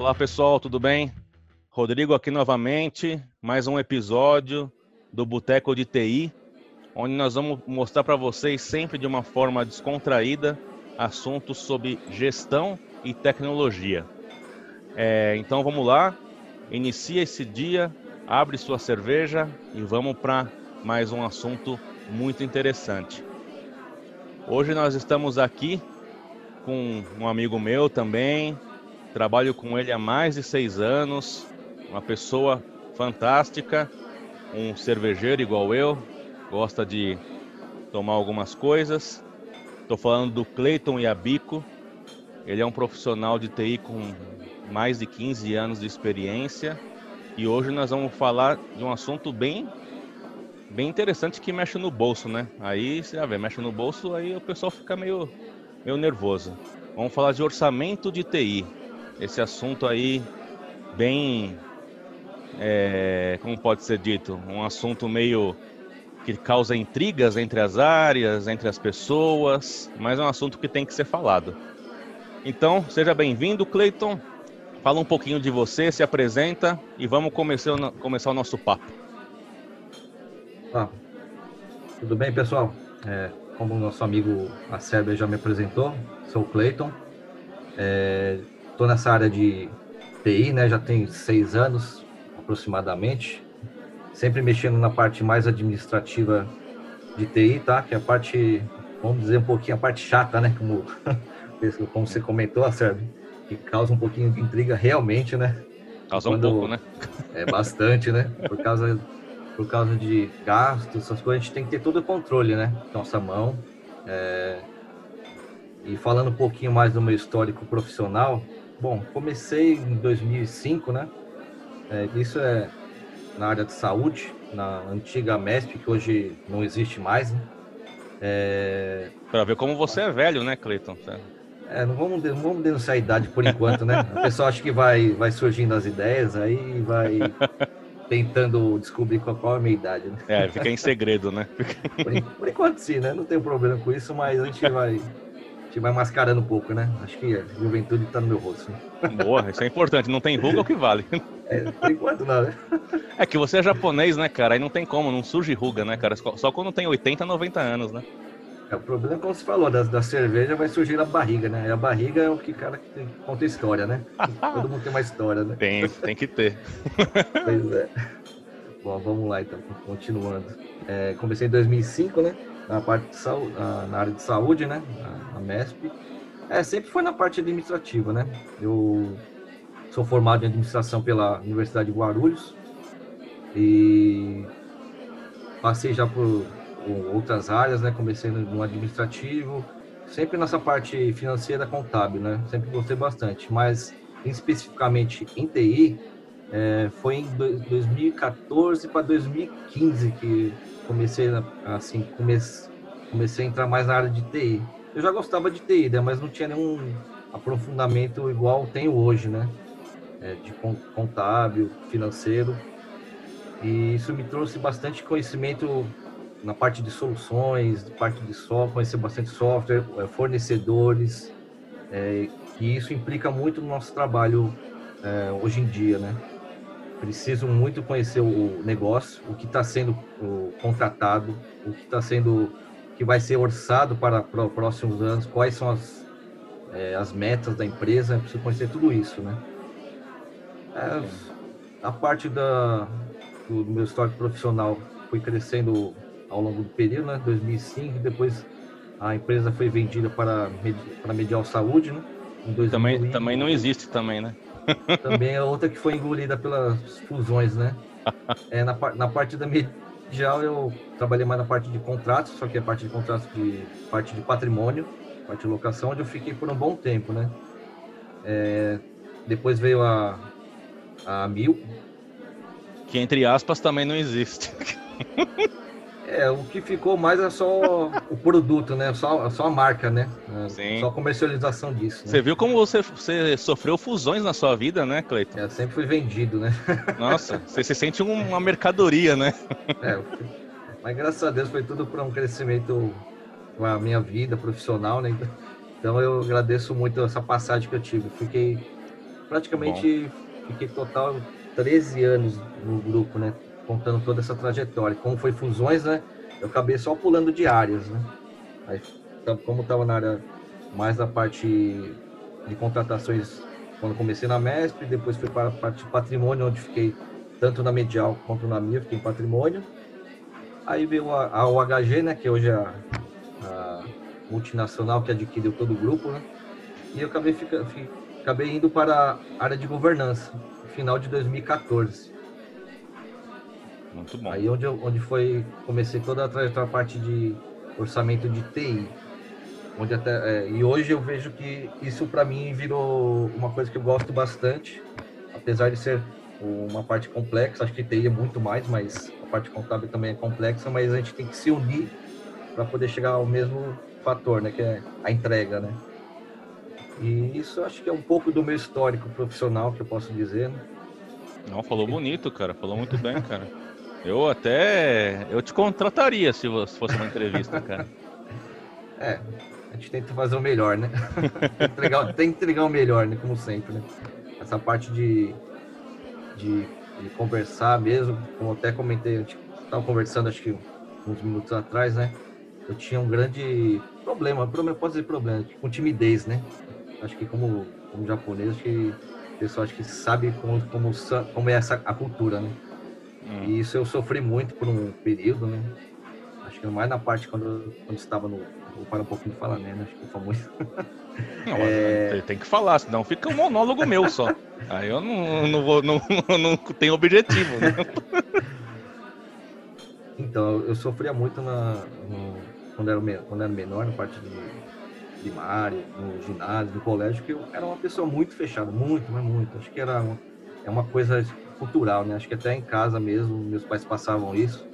Olá pessoal, tudo bem? Rodrigo aqui novamente, mais um episódio do Boteco de TI, onde nós vamos mostrar para vocês sempre de uma forma descontraída assuntos sobre gestão e tecnologia. É, então vamos lá, inicia esse dia, abre sua cerveja e vamos para mais um assunto muito interessante. Hoje nós estamos aqui com um amigo meu também, trabalho com ele há mais de seis anos, uma pessoa fantástica, um cervejeiro igual eu, gosta de tomar algumas coisas. Estou falando do Cleiton Iabico, ele é um profissional de TI com mais de 15 anos de experiência e hoje nós vamos falar de um assunto bem bem interessante que mexe no bolso, né? Aí você já vê, mexe no bolso, aí o pessoal fica meio, meio nervoso. Vamos falar de orçamento de TI. Esse assunto aí bem, é, como pode ser dito, um assunto meio que causa intrigas entre as áreas, entre as pessoas, mas é um assunto que tem que ser falado. Então, seja bem-vindo, Cleiton. Fala um pouquinho de você, se apresenta e vamos começar, começar o nosso papo. Ah, tudo bem, pessoal? É, como o nosso amigo Acerbe já me apresentou, sou o Cleiton. Estou nessa área de TI, né? Já tem seis anos aproximadamente. Sempre mexendo na parte mais administrativa de TI, tá? Que é a parte, vamos dizer um pouquinho, a parte chata, né? Como, como você comentou, Acerbe, que causa um pouquinho de intriga realmente, né? Causa Quando, um pouco, né? É bastante, né? Por causa por causa de gastos, essas coisas, a gente tem que ter todo o controle, né? Nossa mão. É... E falando um pouquinho mais do meu histórico profissional, bom, comecei em 2005, né? É, isso é na área de saúde, na antiga MESP, que hoje não existe mais, né? É... Para ver como você é velho, né, Cleiton? É, não vamos, não vamos denunciar a idade por enquanto, né? O pessoal acha que vai, vai surgindo as ideias, aí vai tentando descobrir qual é a minha idade. Né? É, fica em segredo, né? por, por, enquanto sim, né? Não tem problema com isso, mas a gente vai, gente vai mascarando um pouco, né? Acho que a juventude está no meu rosto. Né? Boa, isso é importante. Não tem ruga, é o que vale. É, por enquanto não, né? É que você é japonês, né, cara? Aí não tem como, não surge ruga, né, cara? Só quando tem 80, 90 anos, né? É, o problema, como você falou, da, da cerveja vai surgir na barriga, né? E a barriga é o que cara que conta história, né? Todo mundo tem uma história, né? Tem, tem que ter. Pois é. Bom, vamos lá então, continuando. É, comecei em 2005, né? Na parte de saúde, na, área de saúde, né? Na, MESP. É, sempre foi na parte administrativa, né? Eu sou formado em administração pela Universidade de Guarulhos e passei já por outras áreas, né? Comecei no administrativo, sempre nessa parte financeira contábil, né? Sempre gostei bastante, mas especificamente em TI, é, foi em 2014 para 2015 que comecei assim comecei, comecei a entrar mais na área de TI. Eu já gostava de TI, né, mas não tinha nenhum aprofundamento igual tenho hoje, né? É, de contábil, financeiro. E isso me trouxe bastante conhecimento na parte de soluções, de parte de software, conhecer bastante software, é, fornecedores, é, que isso implica muito no nosso trabalho é, hoje em dia, né? Preciso muito conhecer o negócio, o que está sendo contratado, o que está sendo, que vai ser orçado para, para os próximos anos, quais são as, é, as metas da empresa, preciso conhecer tudo isso, né? É, a parte da, do, do meu histórico profissional foi crescendo ao longo do período, né? 2005, depois a empresa foi vendida para, para Medial Saúde, né? Também, também não existe também, né? Também é outra que foi engolida pelas fusões, né? É, na, na parte da medial eu trabalhei mais na parte de contratos, só que a parte de contratos de parte de patrimônio, parte de locação, onde eu fiquei por um bom tempo, né? É, depois veio a, a Mil. Que entre aspas também não existe. É, o que ficou mais é só o produto, né? Só, só a marca, né? É, Sim. Só a comercialização disso. Né? Você viu como você, você sofreu fusões na sua vida, né, Cleiton? É, sempre fui vendido, né? Nossa, você se sente uma mercadoria, né? É, mas graças a Deus foi tudo para um crescimento com a minha vida profissional, né? Então eu agradeço muito essa passagem que eu tive. Fiquei praticamente Bom. fiquei total 13 anos no grupo, né? Contando toda essa trajetória. Como foi fusões, né? Eu acabei só pulando de áreas, né? Aí, como estava na área mais da parte de contratações quando comecei na MESP, depois fui para a parte de patrimônio, onde fiquei tanto na Medial quanto na minha, fiquei em patrimônio. Aí veio a, a OHG, né, que hoje é a, a, multinacional que adquiriu todo o grupo, né? E eu acabei, fica, acabei indo para a área de governança, final de 2014. Muito bom. Aí onde, eu, onde foi, comecei toda a trajetória, a parte de orçamento de TI. Onde até, é, e hoje eu vejo que isso para mim virou uma coisa que eu gosto bastante, apesar de ser uma parte complexa, acho que TI é muito mais, mas a parte contábil também é complexa, mas a gente tem que se unir para poder chegar ao mesmo fator, né, que é a entrega, né? E isso acho que é um pouco do meu histórico profissional que eu posso dizer. Né? Não, falou bonito, cara, falou muito bem, cara. Eu até eu te contrataria se fosse uma entrevista, cara. É, a gente tenta fazer o melhor, né? entregar, tem que entregar o melhor, né? Como sempre, né? Essa parte de, de, de conversar mesmo, como até comentei, gente estava conversando acho que uns minutos atrás, né? Eu tinha um grande problema, problema pode dizer problema, com timidez, né? Acho que como, como japonês, acho que o pessoal acho que sabe como, como, como é essa a cultura, né? Hum. E isso eu sofri muito por um período, né? Acho que mais na parte quando, quando estava no. Vou parar um pouquinho de falar, né? Acho que foi muito. Não, é... tem que falar, senão fica um monólogo meu só. Aí eu não, não vou, não, não tenho objetivo. Né? Então, eu sofria muito na, no, quando, era, quando era menor, na parte de primária, no ginásio, no colégio, que eu era uma pessoa muito fechada, muito, mas muito. Acho que era uma, é uma coisa cultural, né? Acho que até em casa mesmo, meus pais passavam isso.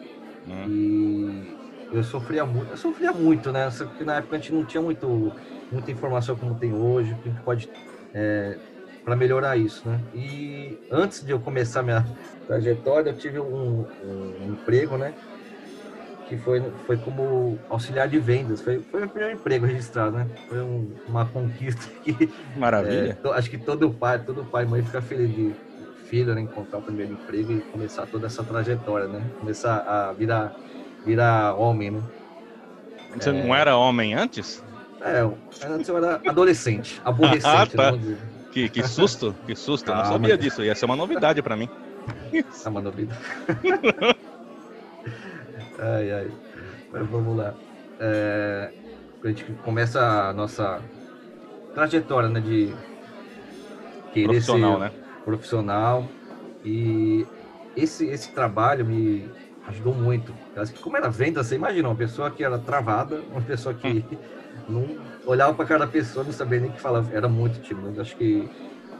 Hum. E eu sofria muito, eu sofria muito, né? Só que na época a gente não tinha muito, muita informação como tem hoje, que a gente pode é, para melhorar isso, né? E antes de eu começar minha trajetória, eu tive um, um emprego, né? que foi, foi como auxiliar de vendas. Foi, foi meu primeiro emprego registrado, né? Foi um, uma conquista que. Maravilha. É, acho que todo pai, todo pai e mãe fica feliz de filho né, encontrar o primeiro emprego e começar toda essa trajetória, né? Começar a virar, virar homem, né? Você é... não era homem antes? É, antes eu era adolescente, aborrecente, ah, tá. Que, que susto, que susto. Eu não sabia disso. Ia ser uma novidade para mim. É uma novidade. Ai, ai. Mas vamos lá. É, a gente começa a nossa trajetória, né, de querer profissional, ser né? Profissional. E esse, esse trabalho me ajudou muito. Como era venda, você imagina, uma pessoa que era travada, uma pessoa que não olhava para cada pessoa, não sabia nem o que falava, era muito tímido. Acho que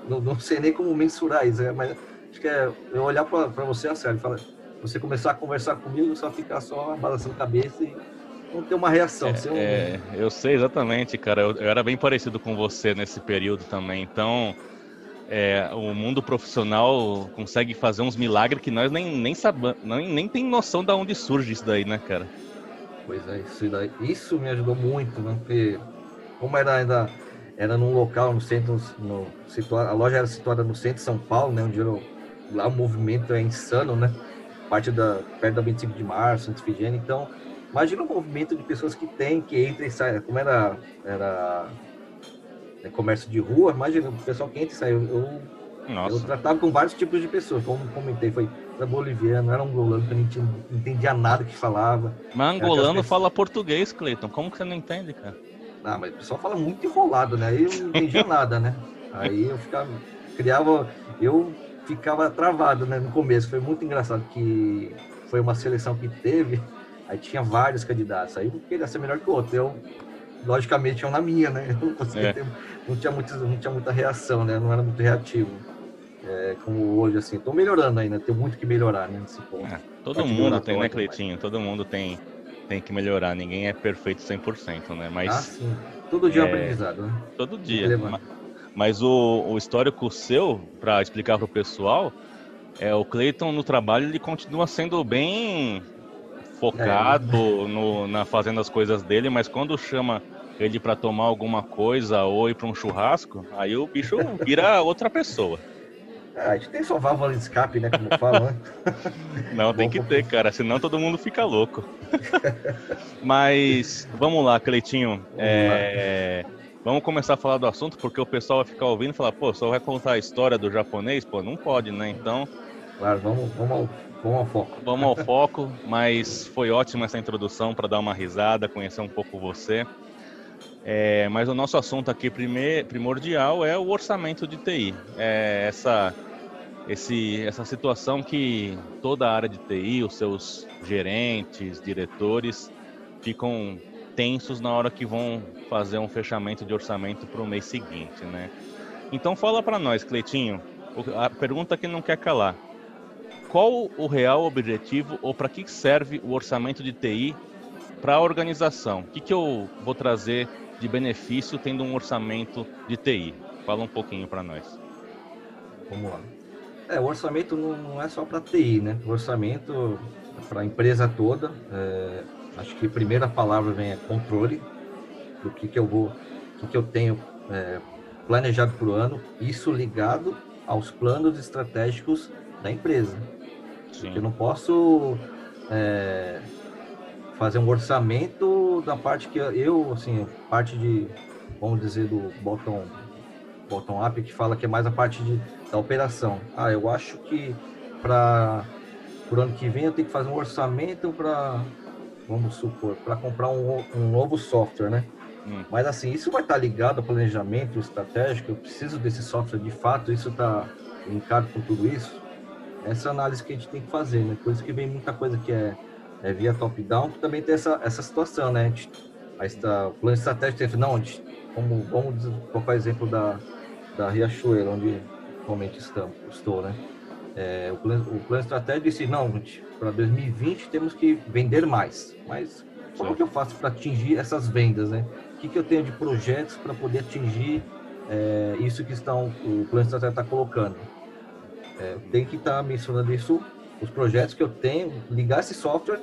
não, não sei nem como mensurar isso, né? mas acho que é eu olhar para você a sério e falar, você começar a conversar comigo, só ficar só balançando a cabeça e não ter uma reação. É, um... é, eu sei exatamente, cara. Eu, eu, era bem parecido com você nesse período também. Então, é, o mundo profissional consegue fazer uns milagres que nós nem, nem sabemos, nem, nem tem noção de onde surge isso daí, né, cara? Pois é, isso, daí, isso me ajudou muito, né? Porque como era ainda era num local no centro, no, a loja era situada no centro de São Paulo, né? Onde eu, lá o movimento é insano, né? parte da perto da 25 de março, Santa Figênia. Então, imagina o movimento de pessoas que tem, que entra e sai. Como era, era é, comércio de rua, imagina o pessoal que entra e sai. Eu, eu, eu, tratava com vários tipos de pessoas, como comentei, foi era boliviano, era angolano, que eu não entendia nada que falava. Mas angolano fala português, Cleiton. Como que você não entende, cara? Ah, mas o pessoal fala muito enrolado, né? Aí eu não entendia nada, né? Aí eu ficava, criava, eu ficava travado, né, no começo. Foi muito engraçado que foi uma seleção que teve, aí tinha vários candidatos. Aí um queria ser melhor que o outro. Eu, logicamente, eu na minha, né? Eu não conseguia é. ter, não tinha, muito, não tinha muita reação, né? Não era muito reativo. É, como hoje, assim, tô melhorando ainda, tem muito que melhorar, né, nesse ponto. É, todo mundo tem, né, Cleitinho? Todo mundo tem, tem que melhorar, ninguém é perfeito 100%, né? Mas... Ah, sim. Todo dia é, um aprendizado, né? Todo dia. Mas o, o histórico seu, para explicar para o pessoal, é o Clayton no trabalho ele continua sendo bem focado no, na fazendo as coisas dele, mas quando chama ele para tomar alguma coisa ou ir para um churrasco, aí o bicho vira outra pessoa. Ah, a gente tem só válvula de escape, né? Como falam, né? Não, tem que ter, cara, senão todo mundo fica louco. Mas vamos lá, Cleitinho. Vamos, é... lá. vamos começar a falar do assunto, porque o pessoal vai ficar ouvindo e falar, pô, só vai contar a história do japonês? Pô, não pode, né? Então. Claro, vamos, vamos, vamos ao foco. Vamos ao foco, mas foi ótima essa introdução para dar uma risada, conhecer um pouco você. É, mas o nosso assunto aqui primordial é o orçamento de TI. É essa, esse, essa situação que toda a área de TI, os seus gerentes, diretores, ficam tensos na hora que vão fazer um fechamento de orçamento para o mês seguinte, né? Então fala para nós, Cleitinho, a pergunta que não quer calar. Qual o real objetivo ou para que serve o orçamento de TI para a organização? O que, que eu vou trazer de benefício tendo um orçamento de TI? Fala um pouquinho para nós. Vamos lá. É, o orçamento não, é só para TI, né? O orçamento é para a empresa toda. É, acho que a primeira palavra vem é controle do que, que eu vou, que, que eu tenho é, planejado para o ano. Isso ligado aos planos estratégicos da empresa. Sim. Eu não posso é, fazer um orçamento da parte que eu, assim, parte de, vamos dizer, do bottom, bottom up, que fala que é mais a parte de, da operação. Ah, eu acho que para o ano que vem eu tenho que fazer um orçamento para, vamos supor, para comprar um, um novo software, né? Hum. Mas assim, isso vai estar ligado ao planejamento estratégico, eu preciso desse software de fato, isso está linkado com tudo isso. Essa análise que a gente tem que fazer, né? Por isso que vem muita coisa que é é, via top-down, também tem essa, essa situação, né? A está, o plano estratégico tem, não, como, vamos colocar o exemplo da, da Riachuelo, onde atualmente estamos, estou, né? É, o, plano, o plano estratégico disse, não, para 2020 temos que vender mais. Mas como que eu faço para atingir essas vendas, né? O que, que eu tenho de projetos para poder atingir é, isso que estão, o plano estratégico está colocando? É, tem que estar tá mencionando isso os projetos que eu tenho, ligar esse software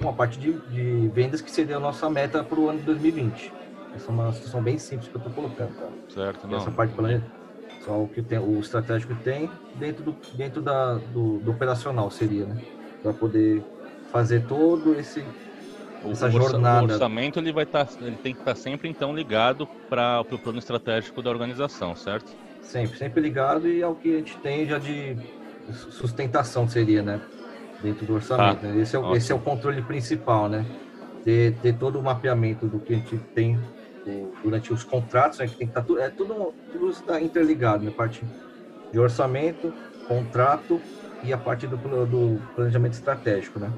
com a parte de, de vendas que seria a nossa meta para o ano de 2020. Essa é uma situação bem simples que eu estou colocando, tá? Certo, não. Essa parte planejamento, só o que tem, o estratégico tem dentro do dentro da do, do operacional seria, né? Para poder fazer todo esse essa o jornada. O orçamento ele vai estar, tá, ele tem que estar tá sempre então ligado para o plano estratégico da organização, certo? Sempre, sempre ligado e ao que a gente tem já de sustentação seria, né? Dentro do orçamento. Ah, esse, é, o, esse é o controle principal, né? Ter, ter todo o mapeamento do que a gente tem durante os contratos, né? Que tem que estar tá tudo, é tudo, tudo está interligado, né? Parte de orçamento, contrato e a parte do, do planejamento estratégico, né?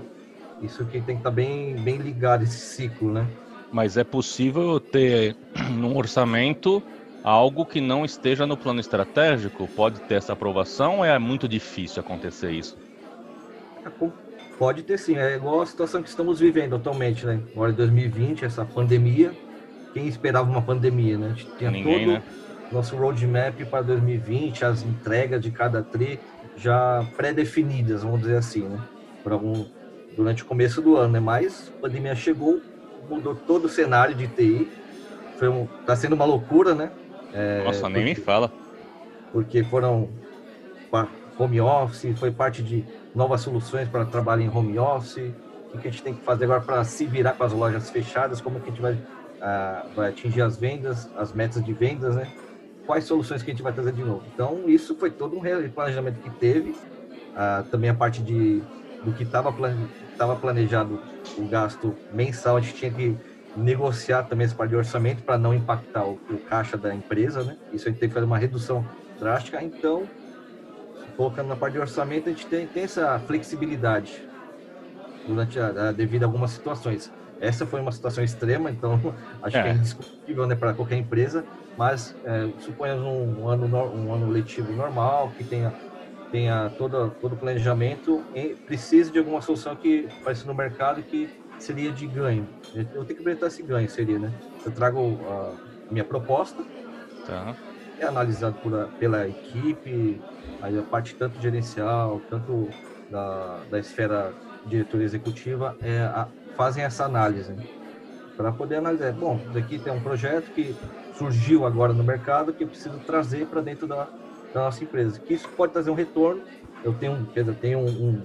Isso que tem que estar tá bem, bem ligado, esse ciclo, né? Mas é possível ter num orçamento algo que não esteja no plano estratégico pode ter essa aprovação ou é muito difícil acontecer isso? É, pode ter sim, é igual a situação que estamos vivendo atualmente, né? Agora em 2020, essa pandemia, quem esperava uma pandemia, né? A gente tinha Ninguém, todo né? nosso roadmap para 2020, as entregas de cada tri já pré-definidas, vamos dizer assim, né? Para um, durante o começo do ano, né? Mas a pandemia chegou, mudou todo o cenário de TI, foi um, tá sendo uma loucura, né? É, Nossa, nem porque, me fala. Porque foram home office, foi parte de novas soluções para trabalhar em home office. O que a gente tem que fazer agora para se virar com as lojas fechadas? Como que a gente vai, uh, vai atingir as vendas, as metas de vendas, né? Quais soluções que a gente vai trazer de novo? Então, isso foi todo um planejamento que teve. Uh, também a parte de, do que estava planejado, o gasto mensal, a gente tinha que negociar também parte de orçamento para não impactar o, o, caixa da empresa, né? Isso a gente tem que fazer uma redução drástica. Então, colocando na parte de orçamento, a gente tem, tem essa flexibilidade durante a, a, devido a algumas situações. Essa foi uma situação extrema, então acho é. que é indiscutível né, para qualquer empresa, mas é, suponhamos um, um, ano, um ano letivo normal, que tenha, tenha todo, todo o planejamento e precise de alguma solução que apareça no mercado que seria de ganho. Eu tenho que apresentar esse ganho, seria, né? Eu trago a minha proposta, tá. é analisado por, pela equipe, aí a parte tanto gerencial, tanto da, da esfera diretora executiva, é, a, fazem essa análise. para poder analisar. Bom, daqui tem um projeto que surgiu agora no mercado que eu preciso trazer para dentro da, da, nossa empresa. Que isso pode trazer um retorno. Eu tenho, quer dizer, tenho um, um,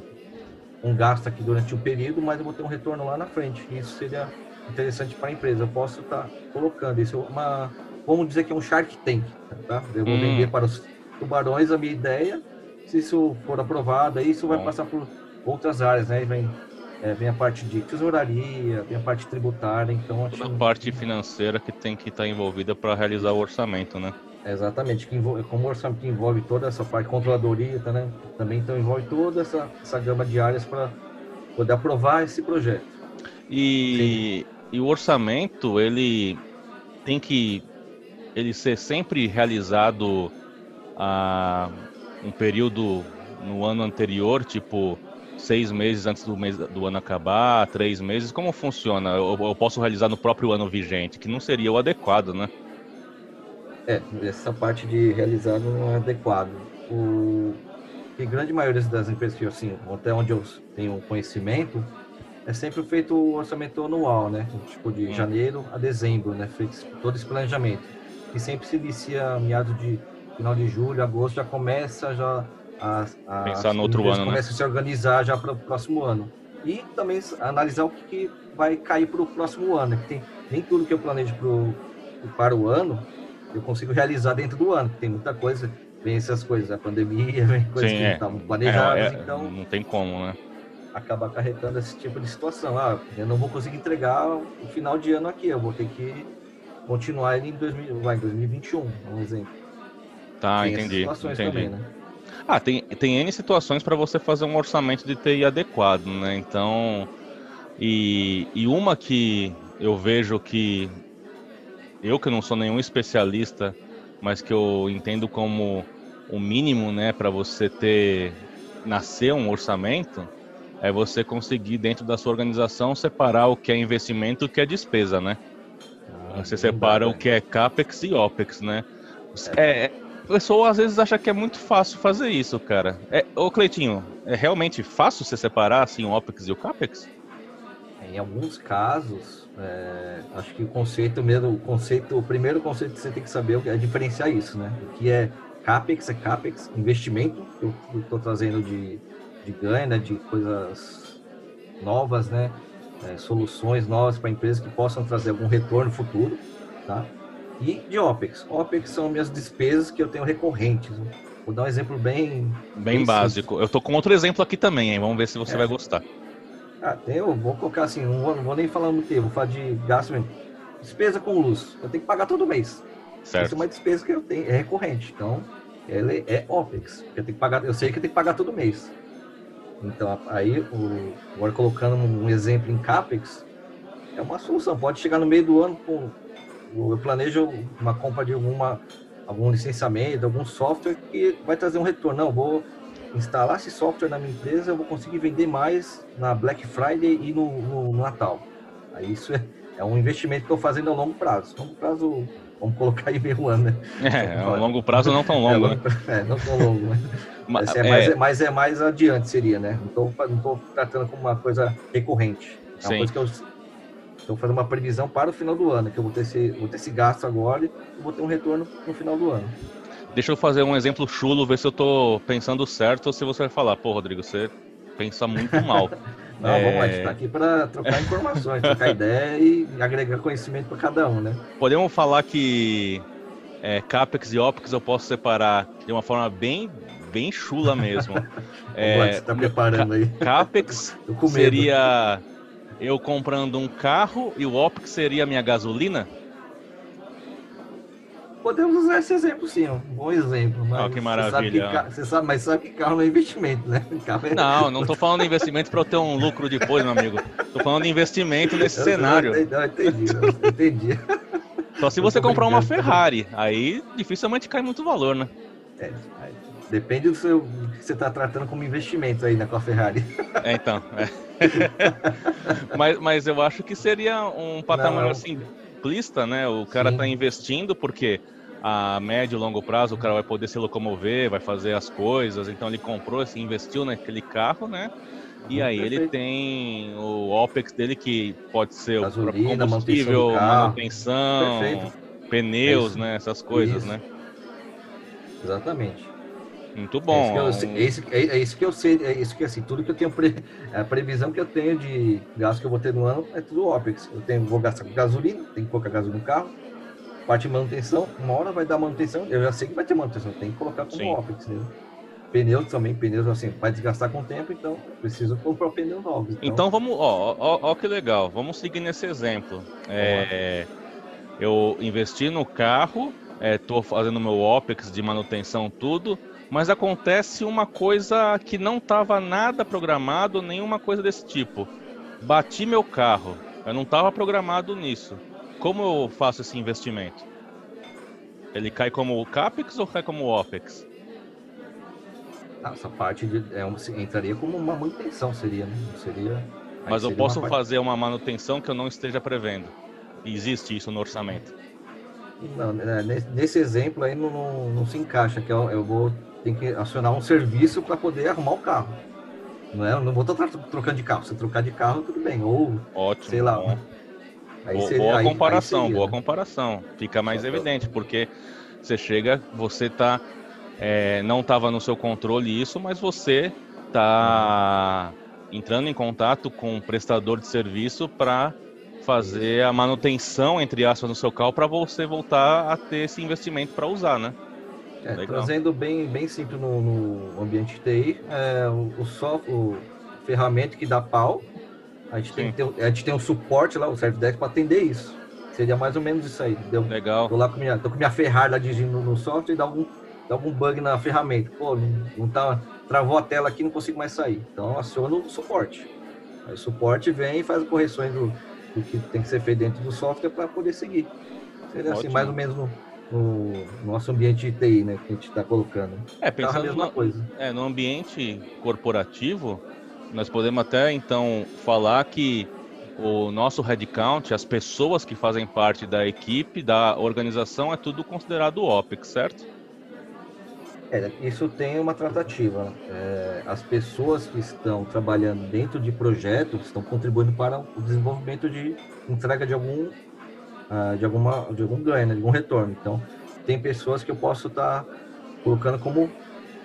um gasto aqui durante um período, mas eu vou ter um retorno lá na frente. Isso seria interessante para a empresa. Eu posso estar tá colocando isso é uma, vamos dizer que é um Shark Tank, tá? Eu vou hum. vender para os tubarões a minha ideia. Se isso for aprovado, aí isso vai passar por outras áreas, né? Vem é, vem a parte de tesouraria, vem a parte tributária, então acho... Toda a parte financeira que tem que estar tá envolvida para realizar o orçamento, né? exatamente, que envolve, como o orçamento que envolve toda essa parte controladoria, tá, né? Também então envolve toda essa, essa gama de áreas para poder aprovar esse projeto. E, e o orçamento, ele tem que ele ser sempre realizado a um período no ano anterior, tipo seis meses antes do, mês, do ano acabar, três meses? Como funciona? Eu, eu, posso realizar no próprio ano vigente, que não seria o adequado, né? É, essa parte de realizar não é adequado. O que grande maioria das empresas que assim, até onde eu tenho conhecimento, é sempre feito o orçamento anual, né? Tipo de hum. janeiro a dezembro, né? Feito todo esse planejamento. E sempre se inicia meados de final de julho, agosto, já começa já a, a pensar no outro ano, começa né? a se organizar já para o próximo ano. E também analisar o que, que vai cair para o próximo ano. Né? Tem, nem tudo que eu planejo pro, para o ano eu consigo realizar dentro do ano. Tem muita coisa, vem essas coisas, a pandemia, vem coisas Sim, que é. estavam planejadas, é, é, então... Não tem como, né? Acaba acarretando esse tipo de situação. Ah, eu não vou conseguir entregar o final de ano aqui, eu vou ter que continuar em, 2000, vai, 2021, um exemplo. Tá, tem entendi. entendi. Também, né? Ah, tem, tem N situações para você fazer um orçamento de TI adequado, né? Então, e, e uma que eu vejo que eu que não sou nenhum especialista, mas que eu entendo como o mínimo, né, para você ter nascer um orçamento, é você conseguir dentro da sua organização separar o que é investimento e o que é despesa, né? Ah, você separa o que é capex e opex, né? É, é pessoa às vezes acha que é muito fácil fazer isso, cara. É, ô Cleitinho, é realmente fácil você separar assim o OPEX e o CAPEX? Em alguns casos, é, acho que o conceito mesmo, o conceito, o primeiro conceito que você tem que saber é diferenciar isso, né? O que é CAPEX é CAPEX, investimento, que eu estou trazendo de, de ganho, né? De coisas novas, né? É, soluções novas para empresas que possam trazer algum retorno futuro, tá? E de OPEX. OPEX são minhas despesas que eu tenho recorrentes. Vou dar um exemplo bem... Bem, bem básico. Simples. Eu tô com outro exemplo aqui também, hein? Vamos ver se você é. vai gostar. Ah, tem, eu vou colocar assim, não vou, não vou nem falar muito tempo, vou falar de gasto mesmo. Despesa com luz, eu tenho que pagar todo mês. Certo. Isso é uma despesa que eu tenho, é recorrente, então ela é OPEX. Eu, tenho que pagar, eu sei que eu tenho que pagar todo mês. Então, aí, o, agora colocando um exemplo em CAPEX, é uma solução. Pode chegar no meio do ano com eu planejo uma compra de alguma, algum licenciamento, algum software que vai trazer um retorno. Não, vou instalar esse software na minha empresa, eu vou conseguir vender mais na Black Friday e no, no, no Natal. Aí isso é, é um investimento que eu estou fazendo a longo prazo. Longo prazo, vamos colocar aí meio ano, né? É, a longo prazo não tão longo, é, né? É, não tão longo, né? Mas é, mais, é, mais, é mais adiante, seria, né? Não estou tratando como uma coisa recorrente. É uma Sim. coisa que eu então, fazer uma previsão para o final do ano, que eu vou ter esse, vou ter esse gasto agora e vou ter um retorno no final do ano. Deixa eu fazer um exemplo chulo, ver se eu estou pensando certo ou se você vai falar, pô, Rodrigo, você pensa muito mal. Não, é... vamos lá, a gente tá aqui para trocar informações, trocar ideia e agregar conhecimento para cada um, né? Podemos falar que é, CAPEX e OPEX eu posso separar de uma forma bem, bem chula mesmo. é, você tá preparando aí. CAPEX seria eu comprando um carro e o OPEX seria a minha gasolina? Podemos usar esse exemplo sim, um bom exemplo. Mas oh, que maravilha. Você sabe, que, você sabe, mas sabe que carro não é investimento, né? É... Não, não estou falando de investimento para eu ter um lucro depois, meu amigo. Estou falando de investimento nesse eu, cenário. Eu entendi, entendi. Só se você comprar uma Ferrari, aí dificilmente cai muito valor, né? É, depende do seu que você está tratando como investimento aí na né, com a Ferrari. É, então. É. mas, mas eu acho que seria um patamar Não. assim, simplista, né? O cara está investindo porque a médio e longo prazo o cara vai poder se locomover, vai fazer as coisas, então ele comprou, assim, investiu naquele carro, né? E aí Perfeito. ele tem o OPEX dele que pode ser Gasolina, o combustível, manutenção, manutenção pneus, é né? Essas coisas, isso. né? Exatamente. Muito bom. É isso, eu, é, isso, é, é isso, que eu sei, é isso que assim, tudo que eu tenho, pre, a previsão que eu tenho de gasto que eu vou ter no ano é tudo OPEX. Eu tenho, vou gastar com gasolina, tem que colocar gasolina no carro, parte de manutenção, uma hora vai dar manutenção, eu já sei que vai ter manutenção, tem que colocar como Sim. OPEX, né? Pneus também, pneus assim, vai desgastar com o tempo, então preciso comprar pneus novos. Então, então vamos, ó, ó, ó, que legal, vamos seguir nesse exemplo. É, eu investi no carro, estou é, fazendo meu OPEX de manutenção, tudo, mas acontece uma coisa que não estava nada programado, nenhuma coisa desse tipo. Bati meu carro, eu não estava programado nisso. Como eu faço esse investimento? Ele cai como CAPEX ou cai como OPEX? Ah, essa parte de, é, entraria como uma manutenção, seria, né? Seria, Mas eu posso uma fazer uma manutenção que eu não esteja prevendo. Existe isso no orçamento? Não, né, nesse exemplo aí não, não, não se encaixa, que eu, eu vou tem que acionar um serviço para poder arrumar o carro. Não é? Eu não vou estar trocando de carro. Se trocar de carro, tudo bem. Ou, Ótimo, sei lá. Aí boa, seria, boa aí, comparação, aí seria, boa né? comparação. Fica mais evidente, porque você chega, você tá, é, não estava no seu controle isso, mas você está entrando em contato com um prestador de serviço para fazer a manutenção, entre aspas, no seu carro para você voltar a ter esse investimento para usar, né? É, trazendo bem, bem simples no, no ambiente TI, é, o, o software, o ferramenta que dá pau, a gente, tem, ter, a gente tem um suporte lá, o Service Desk, para atender isso. Seria mais ou menos isso aí. Deu, Legal. Tô lá com minha, tô com minha Ferrari lá dirigindo no software e dá algum, dá algum bug na ferramenta. Pô, não, não tá, travou a tela aqui, não consigo mais sair. Então aciona o suporte. Aí o suporte vem e faz as correções do, do que tem que ser feito dentro do software para poder seguir. Seria assim, Ótimo. assim, mais ou menos no, no nosso ambiente de TI, né, que a gente está colocando. É, pensando a mesma no, coisa. É, no ambiente corporativo, nós podemos até então falar que o nosso headcount, as pessoas que fazem parte da equipe, da organização, é tudo considerado OPEX, certo? É, isso tem uma tratativa. É, as pessoas que estão trabalhando dentro de projetos estão contribuindo para o desenvolvimento de entrega de algum uh, de, alguma, de algum ganho, né, de algum retorno. Então, tem pessoas que eu posso estar tá colocando como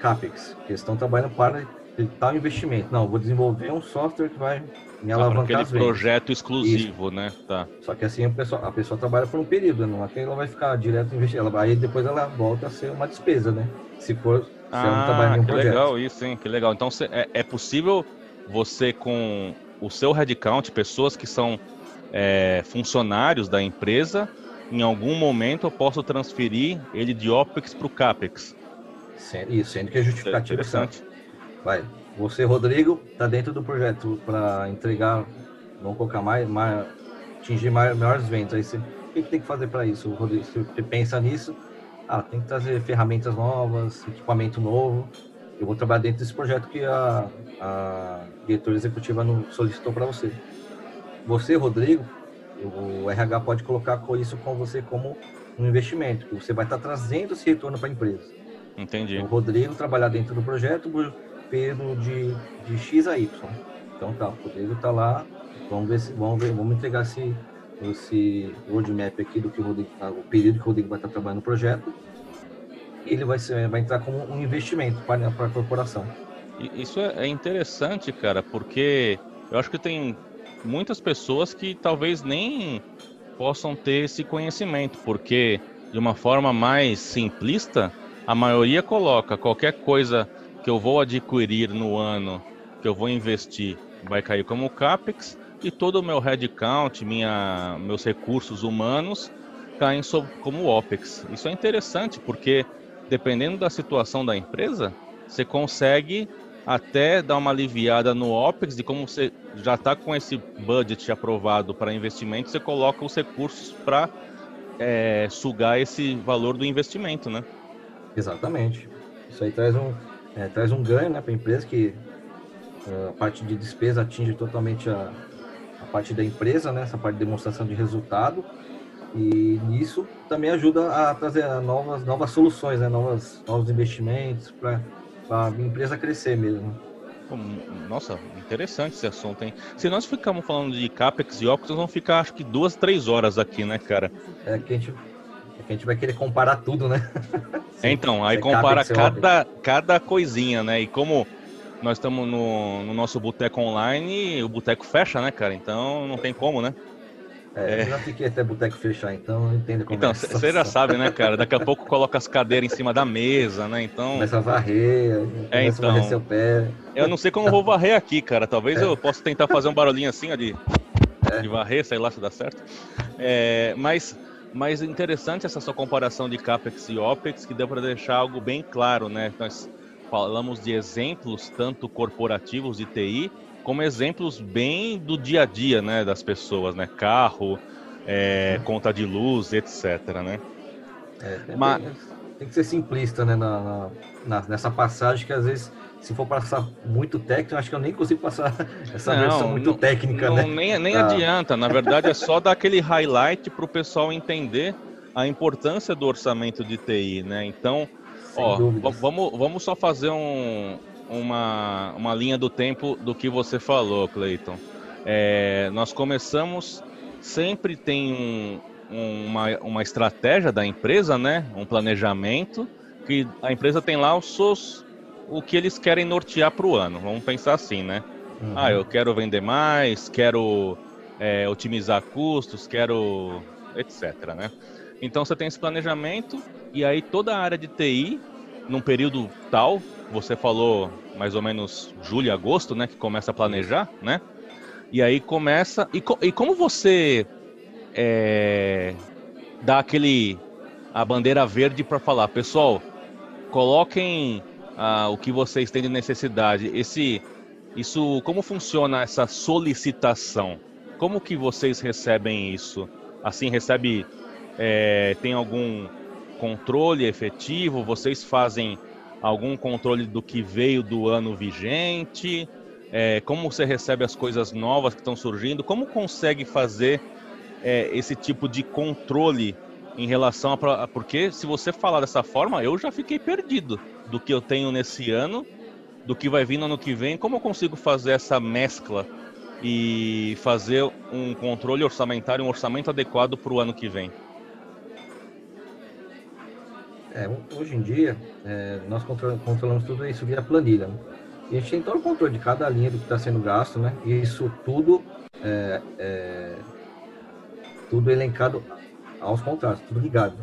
CAPEX, que estão trabalhando para tal investimento. Não, vou desenvolver um software que vai me alavancar aquele projeto exclusivo, Isso. né? Tá. Só que assim a pessoa, a pessoa trabalha por um período, não é que ela vai ficar direto investindo. Aí depois ela volta a ser uma despesa, né? Se for ah, ela que projeto. legal isso, hein? Que legal. Então é, é possível você com o seu headcount, pessoas que são é, funcionários da empresa, em algum momento eu posso transferir ele de OPEX para o CAPEX. Isso, sendo que é justificativo. É interessante. Vai, você, Rodrigo, está dentro do projeto para entregar, vamos colocar mais, mais atingir mais, maiores vendas. Aí você, o que, que tem que fazer para isso, Rodrigo? Você pensa nisso, ah, tem que trazer ferramentas novas, equipamento novo. Eu vou trabalhar dentro desse projeto que a, a diretora executiva solicitou para você você, Rodrigo, o RH pode colocar isso com você como um investimento, que você vai estar trazendo esse retorno para a empresa. Entendi. O Rodrigo trabalhar dentro do projeto por período de, de X a Y. Então tá, o Rodrigo está lá, vamos ver se vamos ver, vamos entregar esse, esse roadmap aqui do que o Rodrigo tá, o período que o Rodrigo vai estar trabalhando no projeto. E ele vai, ser, vai entrar como um investimento para, para a corporação. Isso é, é interessante, cara, porque eu acho que tem muitas pessoas que talvez nem possam ter esse conhecimento, porque de uma forma mais simplista, a maioria coloca qualquer coisa que eu vou adquirir no ano, que eu vou investir, vai cair como CAPEX e todo o meu headcount, minha, meus recursos humanos caem sob, como OPEX. Isso é interessante porque, dependendo da situação da empresa, você consegue até dar uma aliviada no OPEX de como você já está com esse budget aprovado para investimento, você coloca os recursos para é, sugar esse valor do investimento, né? Exatamente. Isso aí traz um, é, traz um ganho né, para a empresa que é, a parte de despesa atinge totalmente a, a parte da empresa, né, essa parte de demonstração de resultado, e isso também ajuda a trazer novas, novas soluções, né, novas, novos investimentos para a empresa crescer mesmo. Nossa, interessante esse assunto, hein? Se nós ficarmos falando de CAPEX e OPEX, nós vamos ficar acho que duas, três horas aqui, né, cara? É que a gente, é que a gente vai querer comparar tudo, né? Sim, então, aí é compara cada, cada coisinha, né? E como nós estamos no, no nosso boteco online, o boteco fecha, né, cara? Então não tem como, né? É, é. eu já fiquei até boteco fechar, então eu entendo como Então, é você é já sabe, né, cara? Daqui a pouco coloca as cadeiras em cima da mesa, né? Então. Começa a varrer, é, então, a varrer seu pé. Eu não sei como vou varrer aqui, cara. Talvez é. eu possa tentar fazer um barulhinho assim, ó, de, de varrer, sei lá se dá certo. Mas, mas interessante essa sua comparação de CAPEX e OPEX, que deu para deixar algo bem claro, né? Nós falamos de exemplos tanto corporativos de TI como exemplos bem do dia a dia, né, das pessoas, né, carro, é, conta de luz, etc, né. É, tem, Mas... tem que ser simplista, né, na, na, nessa passagem que às vezes se for passar muito técnico, acho que eu nem consigo passar essa não, versão muito não, técnica, não, né? Nem, nem ah. adianta, na verdade é só dar aquele highlight para o pessoal entender a importância do orçamento de TI, né? Então, Sem ó, vamos, vamos só fazer um, uma, uma linha do tempo do que você falou, Cleiton. É, nós começamos, sempre tem um, uma, uma estratégia da empresa, né? Um planejamento, que a empresa tem lá os seus, o que eles querem nortear para o ano. Vamos pensar assim, né? Uhum. Ah, eu quero vender mais, quero é, otimizar custos, quero etc, né? Então você tem esse planejamento e aí toda a área de TI, num período tal, você falou mais ou menos julho, agosto, né? Que começa a planejar, né? E aí começa. E, co... e como você é... dá aquele a bandeira verde para falar, pessoal, coloquem ah, o que vocês têm de necessidade. Esse, isso, como funciona essa solicitação? Como que vocês recebem isso? Assim, recebe, é, tem algum controle efetivo? Vocês fazem algum controle do que veio do ano vigente? É, como você recebe as coisas novas que estão surgindo? Como consegue fazer é, esse tipo de controle em relação a. Porque se você falar dessa forma, eu já fiquei perdido do que eu tenho nesse ano, do que vai vir no ano que vem. Como eu consigo fazer essa mescla e fazer um controle orçamentário, um orçamento adequado para o ano que vem? É, hoje em dia, é, nós controlamos tudo isso via planilha. Né? E a gente tem todo o controle de cada linha do que está sendo gasto, né? E isso tudo é, é, tudo elencado aos contratos, tudo ligado.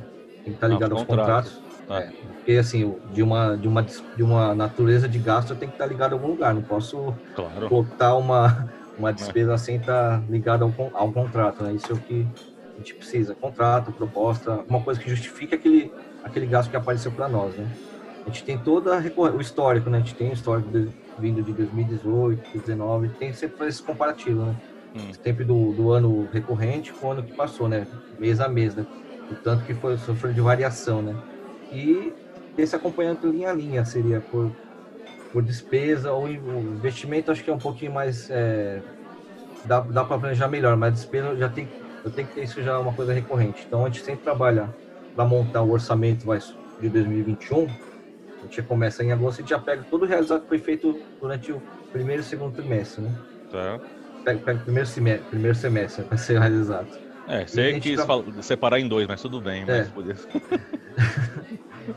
Tem que estar tá ligado aos, aos contratos. contratos tá. é, porque assim, de uma, de, uma, de uma natureza de gasto tem que estar tá ligado a algum lugar. Não posso claro. botar uma, uma despesa sem estar tá ligada ao, ao contrato, né? Isso é o que a gente precisa. Contrato, proposta, uma coisa que justifique aquele aquele gasto que apareceu para nós, né? A gente tem toda o histórico, né? A gente tem o histórico de, vindo de 2018, 2019, tem sempre esse comparativo, né? Hum. Sempre do, do ano recorrente com o ano que passou, né? Mês a mês, né? O tanto que foi sofreu de variação, né? E esse acompanhamento linha a linha seria por, por despesa ou investimento, acho que é um pouquinho mais. É, dá dá para planejar melhor, mas despesa já tem, eu tenho que ter isso já uma coisa recorrente. Então a gente sempre trabalha para montar o orçamento vai, de 2021, a gente já começa em agosto e já pega todo o realizado que foi feito durante o primeiro e segundo trimestre, né? Tá. Pega, pega o primeiro semestre, primeiro semestre para ser realizado. É, você quis tra... separar em dois, mas tudo bem. É.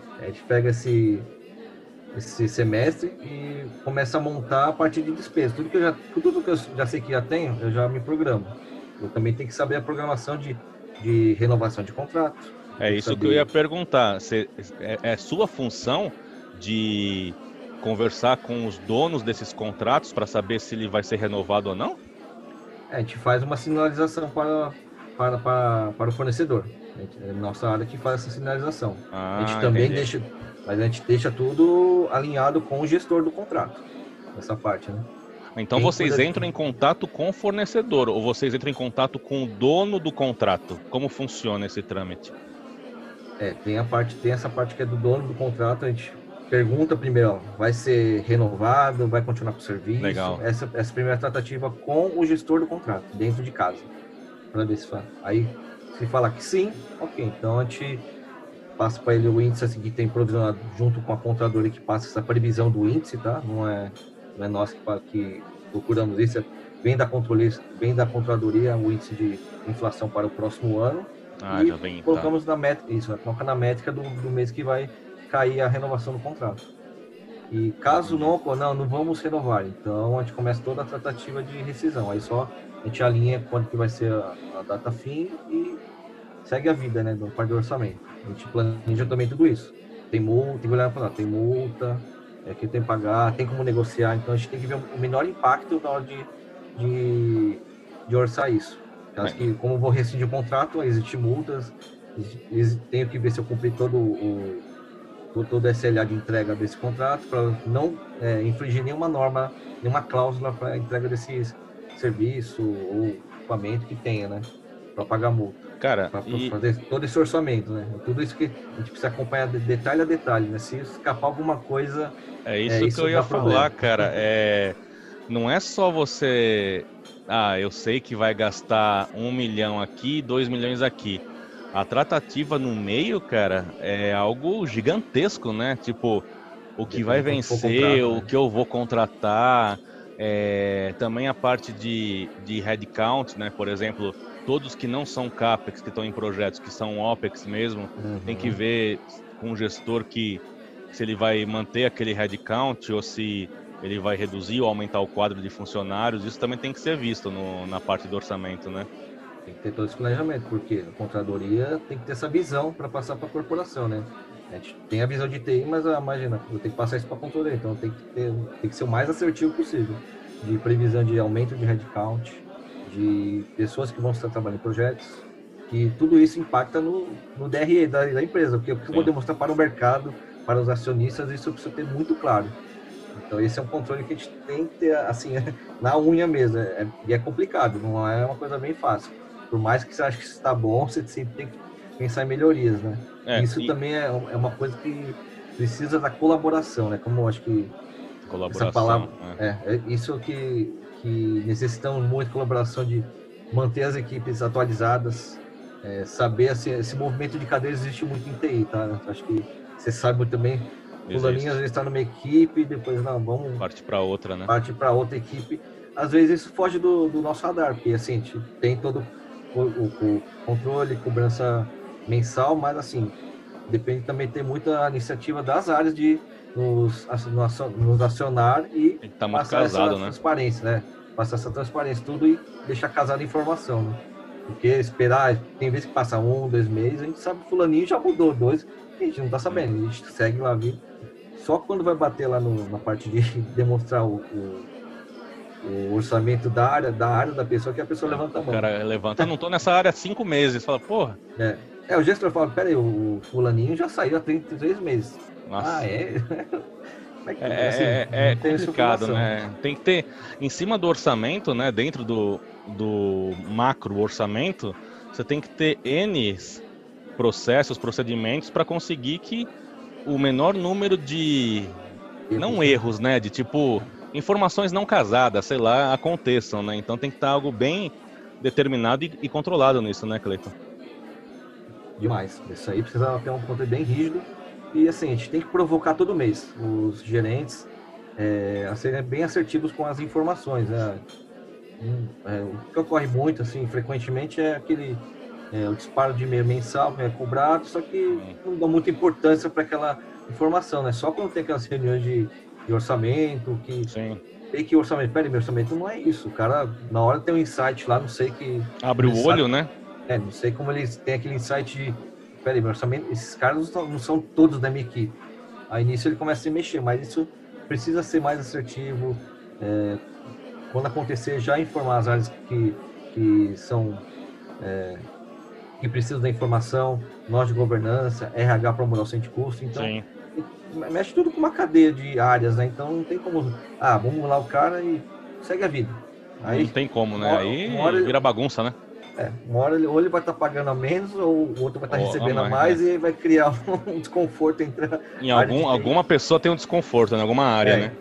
Mas a gente pega esse, esse semestre e começa a montar a partir de despesas. Tudo que eu já, tudo que eu já sei que já tenho, eu já me programo. Eu também tenho que saber a programação de, de renovação de contrato, é isso que eu ia perguntar. Você, é, é sua função de conversar com os donos desses contratos para saber se ele vai ser renovado ou não? A gente faz uma sinalização para, para, para, para o fornecedor. É nossa área que faz essa sinalização. Ah, a gente também entendi. deixa, mas a gente deixa tudo alinhado com o gestor do contrato. Essa parte, né? Então Quem vocês entram em contato com o fornecedor ou vocês entram em contato com o dono do contrato? Como funciona esse trâmite? É, tem a parte, tem essa parte que é do dono do contrato, a gente pergunta primeiro, vai ser renovado, vai continuar com o serviço. Legal. Essa, essa primeira tratativa com o gestor do contrato, dentro de casa. Para ver se fala. Aí, se falar que sim, ok. Então a gente passa para ele o índice assim, que tem provisionado junto com a contadora que passa essa previsão do índice, tá? Não é, não é nós que, que procuramos isso, é, vem da controle, vem da controladoria o índice de inflação para o próximo ano. Ah, e vem. colocamos tá. na métrica, isso, coloca na métrica do, do mês que vai cair a renovação do contrato. E caso não, não, não vamos renovar, então a gente começa toda a tratativa de rescisão. Aí só a gente alinha quando que vai ser a, a data fim e segue a vida, né, do parte do orçamento. A gente planeja também tudo isso. Tem multa, tem que olhar para tem multa, é que tem que pagar, tem como negociar, então a gente tem que ver o menor impacto na hora de, de, de orçar isso. Caso que, como vou rescindir o contrato, existem multas, tenho que ver se eu cumpri todo o todo o SLA de entrega desse contrato para não é, infringir nenhuma norma, nenhuma cláusula para a entrega desse serviço ou equipamento que tenha, né? Para pagar multa. Cara, para e... fazer todo esse orçamento, né? Tudo isso que a gente precisa acompanhar de detalhe a detalhe, né? Se escapar alguma coisa. É isso, é, isso que eu ia falar, cara. É, não é só você. Ah, eu sei que vai gastar um milhão aqui, dois milhões aqui a tratativa no meio, cara, é algo gigantesco, né? Tipo, o que vai vencer, o né? que eu vou contratar, é, também a parte de, de headcount, né? Por exemplo, todos que não são CAPEX, que estão em projetos que são OPEX mesmo, uhum. tem que ver com o gestor que se ele vai manter aquele headcount ou se ele vai reduzir ou aumentar o quadro de funcionários, isso também tem que ser visto no, na parte do orçamento, né? Tem que ter todo esse planejamento, porque a contadoria tem que ter essa visão para passar para a corporação, né? A gente tem a visão de TI, mas ah, imagina, eu tenho que passar isso para a controladoria, então tem que, ter, tem que ser o mais assertivo possível, de previsão de aumento de headcount, de pessoas que vão estar trabalhando em projetos, e tudo isso impacta no, no DRE da, da empresa, porque o que eu vou demonstrar para o mercado, para os acionistas, isso precisa ter muito claro. Então esse é um controle que a gente tem que ter, assim, na unha mesmo, é, e é complicado, não é uma coisa bem fácil por mais que você ache que está bom, você sempre tem que pensar em melhorias, né? É, Isso e... também é, é uma coisa que precisa da colaboração, né? Como eu acho que colaboração, essa palavra, é. é, é isso que, que necessitamos muito colaboração de manter as equipes atualizadas, é, saber assim, esse movimento de cadeiras existe muito em TI, tá? Acho que você sabe muito bem. O Laninho às vezes está numa equipe, depois não, vamos parte para outra, né? Parte para outra equipe. Às vezes isso foge do, do nosso radar, porque assim, a gente tem todo o, o, controle, cobrança mensal, mas assim, depende também ter muita iniciativa das áreas de nos, nos acionar e tá passar casado, essa né? transparência, né? Passar essa transparência, tudo e deixar casado a informação, né? Porque esperar, tem vezes que passa um, dois meses, a gente sabe que fulaninho já mudou, dois, a gente não tá sabendo, a gente segue lá vindo. Só quando vai bater lá no, na parte de demonstrar o, o o orçamento da área, da área da pessoa que a pessoa levanta a mão. O cara levanta, não tô nessa área há cinco meses, fala, porra. É, é o gestor fala, peraí, o fulaninho já saiu há 33 meses. Nossa. Ah, é? É, é, assim, é, é complicado, né? Tem que ter, em cima do orçamento, né? Dentro do, do macro orçamento, você tem que ter N processos, procedimentos para conseguir que o menor número de. Não erros, né? De tipo, informações não casadas, sei lá, aconteçam, né? Então tem que estar algo bem determinado e, e controlado nisso, né, Cleiton? Demais. Isso aí precisa ter um controle bem rígido. E assim, a gente tem que provocar todo mês os gerentes é, a serem bem assertivos com as informações. Né? É, o que ocorre muito, assim, frequentemente, é aquele é, o disparo de e-mail mensal é cobrado, só que não dá muita importância para aquela informação, né? Só quando tem aquelas reuniões de de orçamento, que Sim. tem que orçamento. Peraí, meu orçamento não é isso. O cara, na hora tem um insight lá, não sei que. Abre o olho, sabe, né? É, não sei como eles têm aquele insight de. Peraí, meu orçamento. Esses caras não são, não são todos da minha equipe. Aí nisso ele começa a se mexer, mas isso precisa ser mais assertivo. É, quando acontecer, já informar as áreas que, que são. É, que precisam da informação, nós de governança, RH para o centro de custo. Então, Sim mexe tudo com uma cadeia de áreas, né? Então não tem como. Ah, vamos lá o cara e segue a vida. Aí, não tem como, né? Aí hora, vira bagunça, né? É, uma hora ele, ou ele vai estar tá pagando a menos, ou o outro vai estar tá recebendo a mais, né? e vai criar um desconforto entre a Em algum, alguma pessoa tem um desconforto, em alguma área, é. né?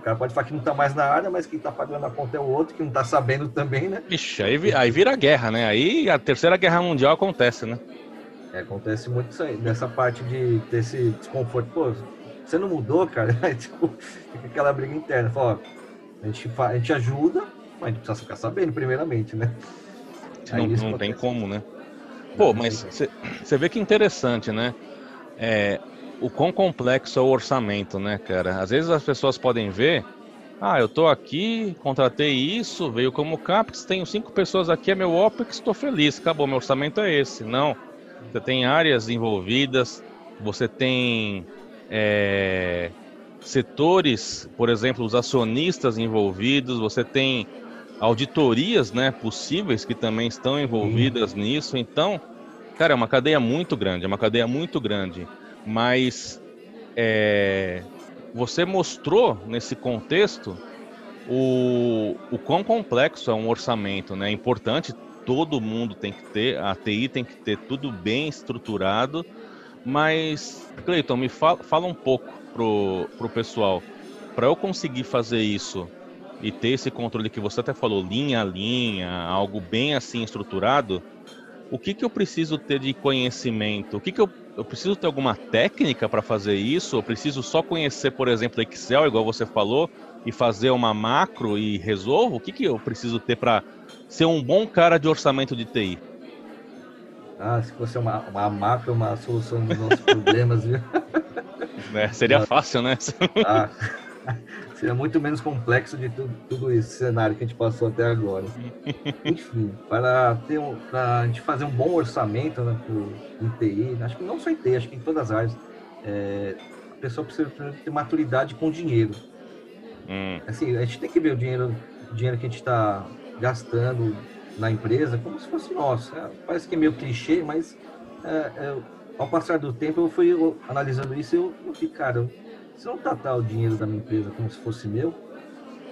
O cara pode falar que não está mais na área, mas quem está pagando a conta é o outro, que não está sabendo também, né? Ixi, aí, aí vira guerra, né? Aí a terceira guerra mundial acontece, né? É, acontece muito isso aí, nessa parte de ter esse desconforto. Pô, você não mudou, cara, aí, tipo, fica aquela briga interna. Fala, ó, a gente, a gente ajuda, mas a gente precisa ficar sabendo primeiramente, né? Não, não tem como, né? Pô, mas você vê que interessante, né? É, o quão complexo é o orçamento, né, cara? Às vezes as pessoas podem ver, ah, eu tô aqui, contratei isso, veio como CAPEX, tenho cinco pessoas aqui, é meu OPEX, estou feliz, acabou, meu orçamento é esse. Não, você tem áreas envolvidas, você tem é, setores, por exemplo, os acionistas envolvidos, você tem auditorias né, possíveis que também estão envolvidas Sim. nisso. Então, cara, é uma cadeia muito grande, é uma cadeia muito grande. Mas é, você mostrou nesse contexto o, o quão complexo é um orçamento, né? É importante, todo mundo tem que ter, a TI tem que ter tudo bem estruturado. Mas, Cleiton, me fala, fala um pouco pro, pro pessoal. Para eu conseguir fazer isso e ter esse controle que você até falou, linha a linha, algo bem assim estruturado, o que, que eu preciso ter de conhecimento? O que, que eu, eu preciso ter alguma técnica para fazer isso? Eu preciso só conhecer, por exemplo, Excel, igual você falou, e fazer uma macro e resolvo? O que, que eu preciso ter para ser um bom cara de orçamento de TI? Ah, se fosse uma, uma macro, uma solução dos nossos problemas, viu? É, seria fácil, né? Ah. Seria muito menos complexo de tudo, tudo esse cenário que a gente passou até agora. Enfim, para ter um, para a gente fazer um bom orçamento né, pro ITI, acho que não só ITI, acho que em todas as áreas, é, a pessoa precisa ter maturidade com dinheiro. Hum. Assim, a gente tem que ver o dinheiro, o dinheiro que a gente está gastando na empresa como se fosse nosso. É, parece que é meio clichê, mas é, é, ao passar do tempo eu fui analisando isso e eu, eu fiquei, cara, se eu não tratar o dinheiro da minha empresa como se fosse meu,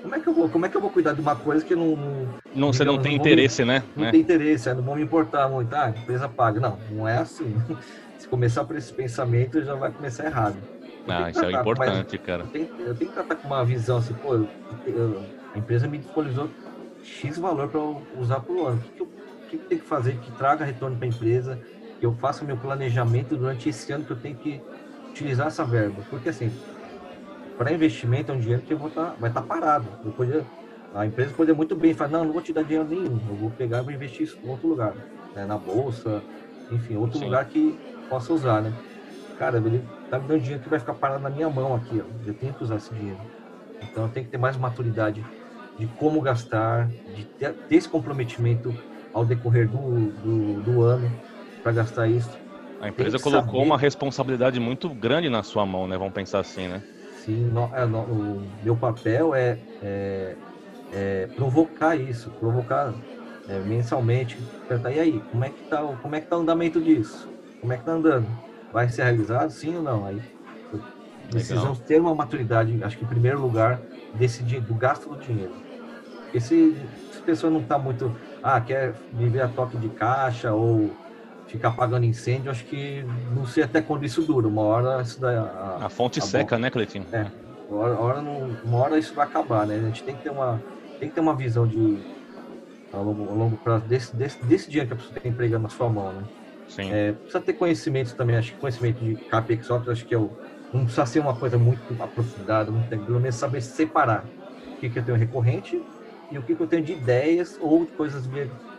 como é que eu vou, como é que eu vou cuidar de uma coisa que não. Não, você não tem não interesse, me, né? Não é. tem interesse, não vou me importar muito. Ah, a empresa paga. Não, não é assim. Se começar por esse pensamento, já vai começar errado. ah, isso é importante, mais, cara. Eu tenho, eu tenho, que tratar com uma visão assim, pô, eu, a empresa me disponibilizou X valor para usar por ano. O que, que, eu, o que, que eu tenho que fazer que traga retorno para a empresa? Que eu faça meu planejamento durante esse ano que eu tenho que utilizar essa verba. Porque assim, para investimento é um dinheiro que vou tá, vai estar tá parado. Eu podia, a empresa poderia muito bem falar, não, não vou te dar dinheiro nenhum, eu vou pegar e vou investir isso em outro lugar, né? na bolsa, enfim, outro Sim. lugar que possa usar, né? Cara, ele tá me dando dinheiro que vai ficar parado na minha mão aqui, ó. Eu tenho que usar esse dinheiro. Então eu tenho que ter mais maturidade de como gastar, de ter, ter esse comprometimento ao decorrer do, do, do ano para gastar isso. A empresa colocou saber... uma responsabilidade muito grande na sua mão, né? Vamos pensar assim, né? Sim, no, é, no, o meu papel é, é, é provocar isso, provocar é, mensalmente, perguntar, e aí, como é que tá, como é que tá o andamento disso? Como é que tá andando? Vai ser realizado, sim ou não? Aí precisamos ter uma maturidade, acho que em primeiro lugar, desse do gasto do dinheiro. Porque se, se a pessoa não está muito, ah, quer viver a toque de caixa ou ficar apagando incêndio, acho que não sei até quando isso dura. Uma hora isso daí. A, a fonte a seca, bom, né, Cleitinho? É. Uma hora, uma hora, não, uma hora isso vai acabar, né? A gente tem que ter uma, tem que ter uma visão de a longo, a longo prazo desse, desse, desse dinheiro que a pessoa tem empregando na sua mão, né? Sim. É, precisa ter conhecimento também, acho que conhecimento de CAPEX software, acho que é o, não precisa ser uma coisa muito aprofundada, muito, pelo menos saber separar o que, que eu tenho recorrente e o que, que eu tenho de ideias ou de coisas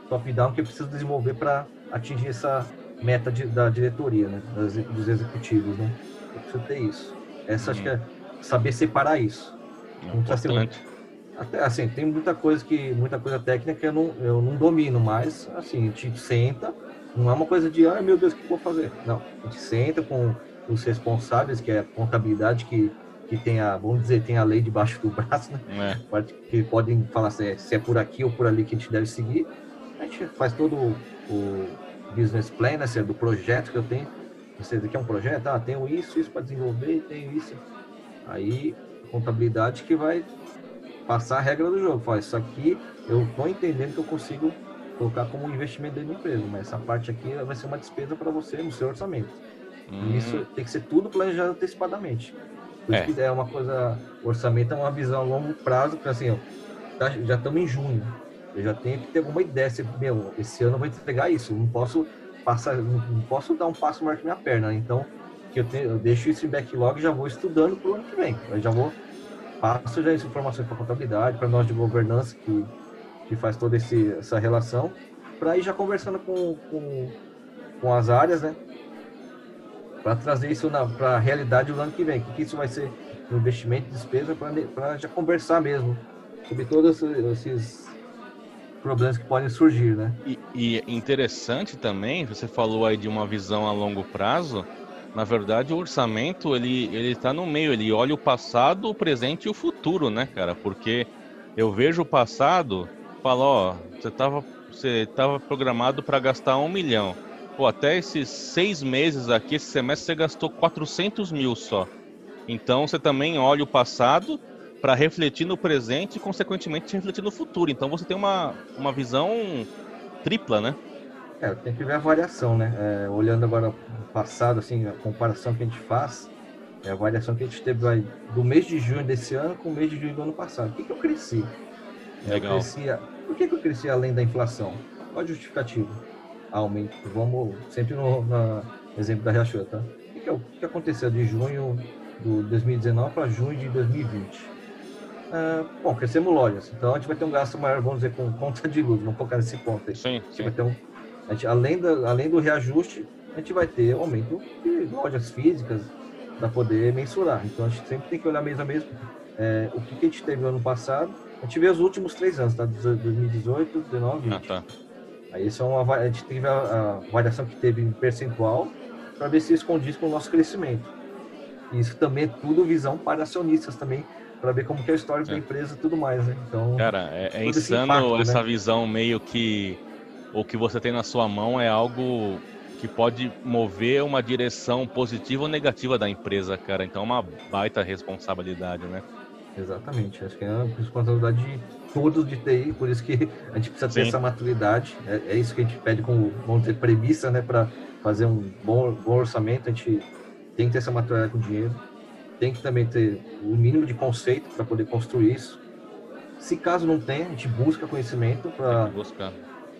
top-down que eu preciso desenvolver para atingir essa meta de, da diretoria, né? Das, dos executivos, né? Eu preciso ter isso. Essa acho que é saber separar isso. É não precisa ser até assim, tem muita coisa que muita coisa técnica que eu não, eu não domino, mas assim, a gente senta, não é uma coisa de, ai meu Deus, o que eu vou fazer? Não, a gente senta com os responsáveis, que é a contabilidade que que tem a, vamos dizer, tem a lei debaixo do braço, né? É. Que podem falar se é, se é por aqui ou por ali que a gente deve seguir. A gente faz todo o business plan, né, do projeto que eu tenho. Você aqui é um projeto, ah, tenho isso, isso para desenvolver, tenho isso. Aí, contabilidade que vai passar a regra do jogo. Fala, isso aqui eu estou entendendo que eu consigo colocar como um investimento dentro da empresa, mas essa parte aqui vai ser uma despesa para você no seu orçamento. Hum. Isso tem que ser tudo planejado antecipadamente. Por é. isso que é uma coisa, orçamento é uma visão a longo prazo, porque assim, ó, tá, já estamos em junho. Eu já tenho que ter alguma ideia. Se, meu, esse ano eu vou entregar isso. Não posso passar, não posso dar um passo maior que minha perna. Então, que eu, tenho, eu deixo isso em backlog e já vou estudando para o ano que vem. Eu já vou passo já as informações para contabilidade, para nós de governança que, que faz toda esse, essa relação, para ir já conversando com, com, com as áreas, né? Para trazer isso para a realidade do ano que vem. Que, que isso vai ser no investimento, despesa, para já conversar mesmo sobre todos esses problemas que podem surgir, né? E, e interessante também, você falou aí de uma visão a longo prazo, na verdade, o orçamento ele ele está no meio. Ele olha o passado, o presente e o futuro, né, cara? Porque eu vejo o passado, falo, ó, você estava você tava programado para gastar um milhão. Pô, até esses seis meses aqui, esse semestre você gastou 400 mil só. Então você também olha o passado para refletir no presente e, consequentemente, refletir no futuro. Então você tem uma, uma visão tripla, né? É, tem que ver a variação, né? É, olhando agora o passado, assim, a comparação que a gente faz, é a variação que a gente teve aí, do mês de junho desse ano com o mês de junho do ano passado. O que, que eu cresci? É, Legal. Eu cresci, por que, que eu cresci além da inflação? Qual a justificativa? Aumento. Vamos sempre no, no exemplo da Riachuelo, tá? O que, que, o que, que aconteceu de junho de 2019 para junho de 2020? Ah, bom, crescemos lojas, então a gente vai ter um gasto maior, vamos dizer, com conta de luz, vamos colocar nesse ponto aí. Sim, sim. Vai ter um, a gente, além, da, além do reajuste, a gente vai ter aumento de lojas físicas para poder mensurar. Então a gente sempre tem que olhar mês a mês é, o que, que, a gente teve no ano passado. A gente vê os últimos três anos, tá? 2018, 2019, 20. Ah, tá. Aí isso é uma, a gente ver a, a variação que teve em percentual para ver se isso condiz com o nosso crescimento. E isso também é tudo visão para acionistas também, para ver como que é a história é. da empresa e tudo mais, né? Então, cara, é, é insano impacto, né? essa né? visão meio que o que você tem na sua mão é algo que pode mover uma direção positiva ou negativa da empresa, cara. Então é uma baita responsabilidade, né? Exatamente. Acho que é uma responsabilidade de todos de TI, por isso que a gente precisa ter Sim. essa maturidade. É, é, isso que a gente pede como, vamos dizer, premissa, né? Para fazer um bom, bom orçamento, a gente tem que ter essa maturidade com dinheiro tem que também ter o mínimo de conceito para poder construir isso. Se caso não tem, a gente busca conhecimento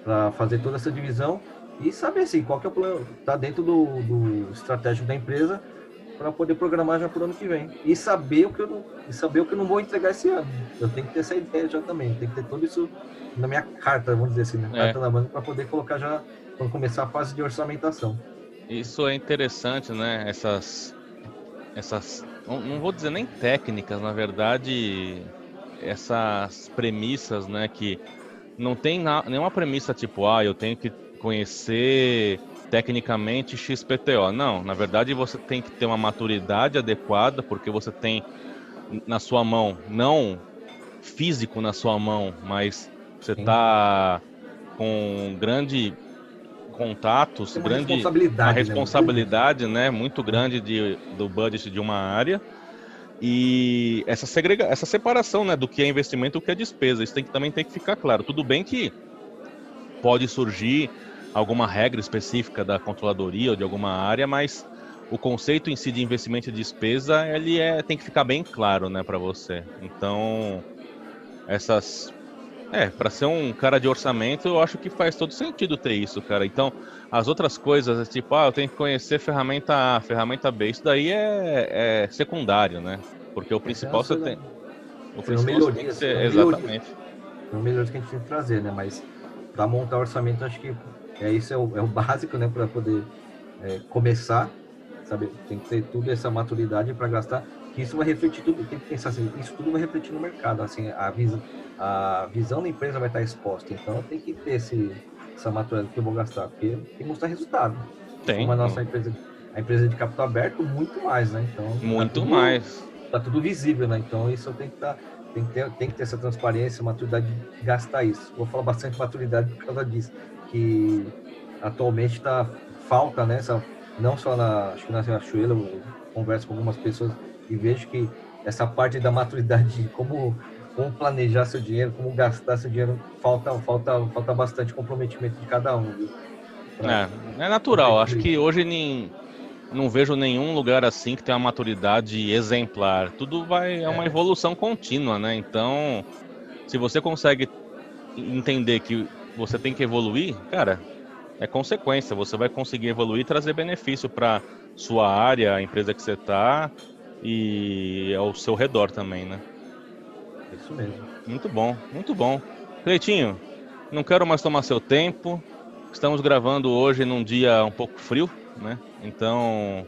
para fazer toda essa divisão e saber assim, qual que é o plano, tá dentro do, do estratégico da empresa para poder programar já para o ano que vem. E saber o que eu não, e saber o que eu não vou entregar esse ano. Eu tenho que ter essa ideia já também, tem que ter tudo isso na minha carta, vamos dizer assim, na é. carta na manga para poder colocar já quando começar a fase de orçamentação. Isso é interessante, né? Essas essas não, não vou dizer nem técnicas, na verdade, essas premissas, né, que não tem na, nenhuma premissa tipo, ah, eu tenho que conhecer tecnicamente XPTO. Não, na verdade você tem que ter uma maturidade adequada, porque você tem na sua mão, não físico na sua mão, mas você está com grande contatos, uma grande responsabilidade, uma responsabilidade né? né? muito grande de, do budget de uma área e essa segrega, essa separação, né, do que é investimento e o que é despesa. Isso tem que, também tem que ficar claro. Tudo bem que pode surgir alguma regra específica da controladoria ou de alguma área, mas o conceito em si de investimento e despesa, ele é tem que ficar bem claro, né, para você. Então, essas é, para ser um cara de orçamento, eu acho que faz todo sentido ter isso, cara. Então, as outras coisas, tipo, ah, eu tenho que conhecer ferramenta A, ferramenta B, isso daí é, é secundário, né? Porque o principal você tem. O principal tem que ser, exatamente. São melhorias que a gente tem que trazer, né? Mas para montar orçamento, acho que é isso é o, é o básico, né? Para poder é, começar, sabe? Tem que ter tudo essa maturidade para gastar que isso vai refletir tudo, tem que pensar assim, isso tudo vai refletir no mercado, assim, a visão, a visão da empresa vai estar exposta, então tem que ter esse, essa maturidade que eu vou gastar, porque tem que mostrar resultado. Tem. Como a nossa empresa, a empresa de capital aberto, muito mais, né? Então, tá muito tá tudo, mais. Tá tudo visível, né? Então isso tem que estar, tá, tem que ter, tem que ter essa transparência, maturidade de gastar isso. Vou falar bastante maturidade por causa disso, que atualmente está falta, né? Essa, não só na, acho que na Riachuelo, eu converso com algumas pessoas e vejo que essa parte da maturidade de como, como planejar seu dinheiro, como gastar seu dinheiro, falta, falta, falta bastante comprometimento de cada um. Pra, é, é natural. Acho que hoje nem, não vejo nenhum lugar assim que tenha uma maturidade exemplar. Tudo vai é uma é. evolução contínua, né? Então, se você consegue entender que você tem que evoluir, cara, é consequência. Você vai conseguir evoluir e trazer benefício para sua área, a empresa que você está e ao seu redor também, né? Isso mesmo. Muito bom, muito bom. Cleitinho, não quero mais tomar seu tempo. Estamos gravando hoje num dia um pouco frio, né? Então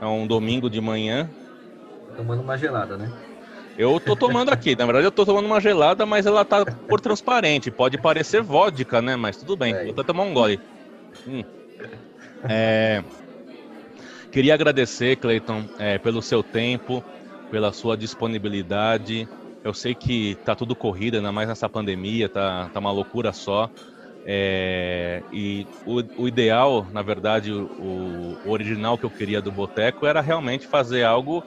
é um domingo de manhã. Tomando uma gelada, né? Eu tô tomando aqui, na verdade eu tô tomando uma gelada, mas ela tá por transparente. Pode parecer vodka, né? Mas tudo bem, é. vou até tomar um gole. Hum. É... Queria agradecer, Cleiton, é, pelo seu tempo, pela sua disponibilidade. Eu sei que tá tudo corrido, ainda mais nessa pandemia, tá, tá uma loucura só. É, e o, o, ideal, na verdade, o, o, original que eu queria do Boteco era realmente fazer algo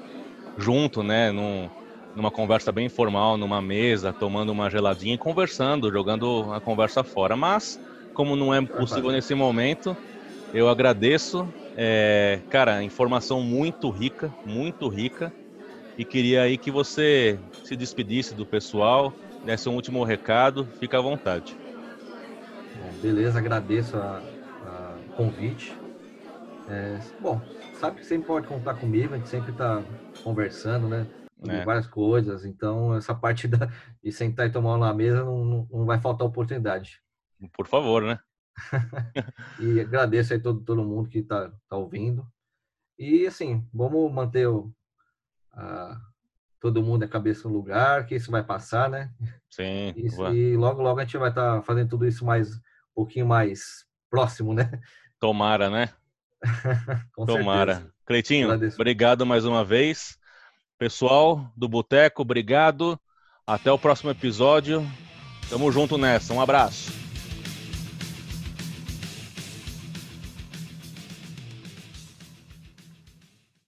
junto, né? Num, numa conversa bem informal, numa mesa, tomando uma geladinha e conversando, jogando a conversa fora. Mas, como não é possível nesse momento, eu agradeço. É, cara, informação muito rica, muito rica. E queria aí que você se despedisse do pessoal, desse um último recado, fica à vontade. Beleza, agradeço o convite. É, bom, sabe que sempre pode contar comigo, a gente sempre está conversando, né? é. várias coisas. Então, essa parte da, de sentar e tomar uma mesa não, não vai faltar oportunidade. Por favor, né? e agradeço aí todo, todo mundo que está tá ouvindo. E assim, vamos manter o, a, todo mundo a cabeça no lugar, que isso vai passar, né? Sim. e logo, logo a gente vai estar tá fazendo tudo isso mais um pouquinho mais próximo, né? Tomara, né? Tomara. Certeza. Cleitinho, Agradeço. obrigado mais uma vez. Pessoal do Boteco, obrigado. Até o próximo episódio. Tamo junto nessa. Um abraço.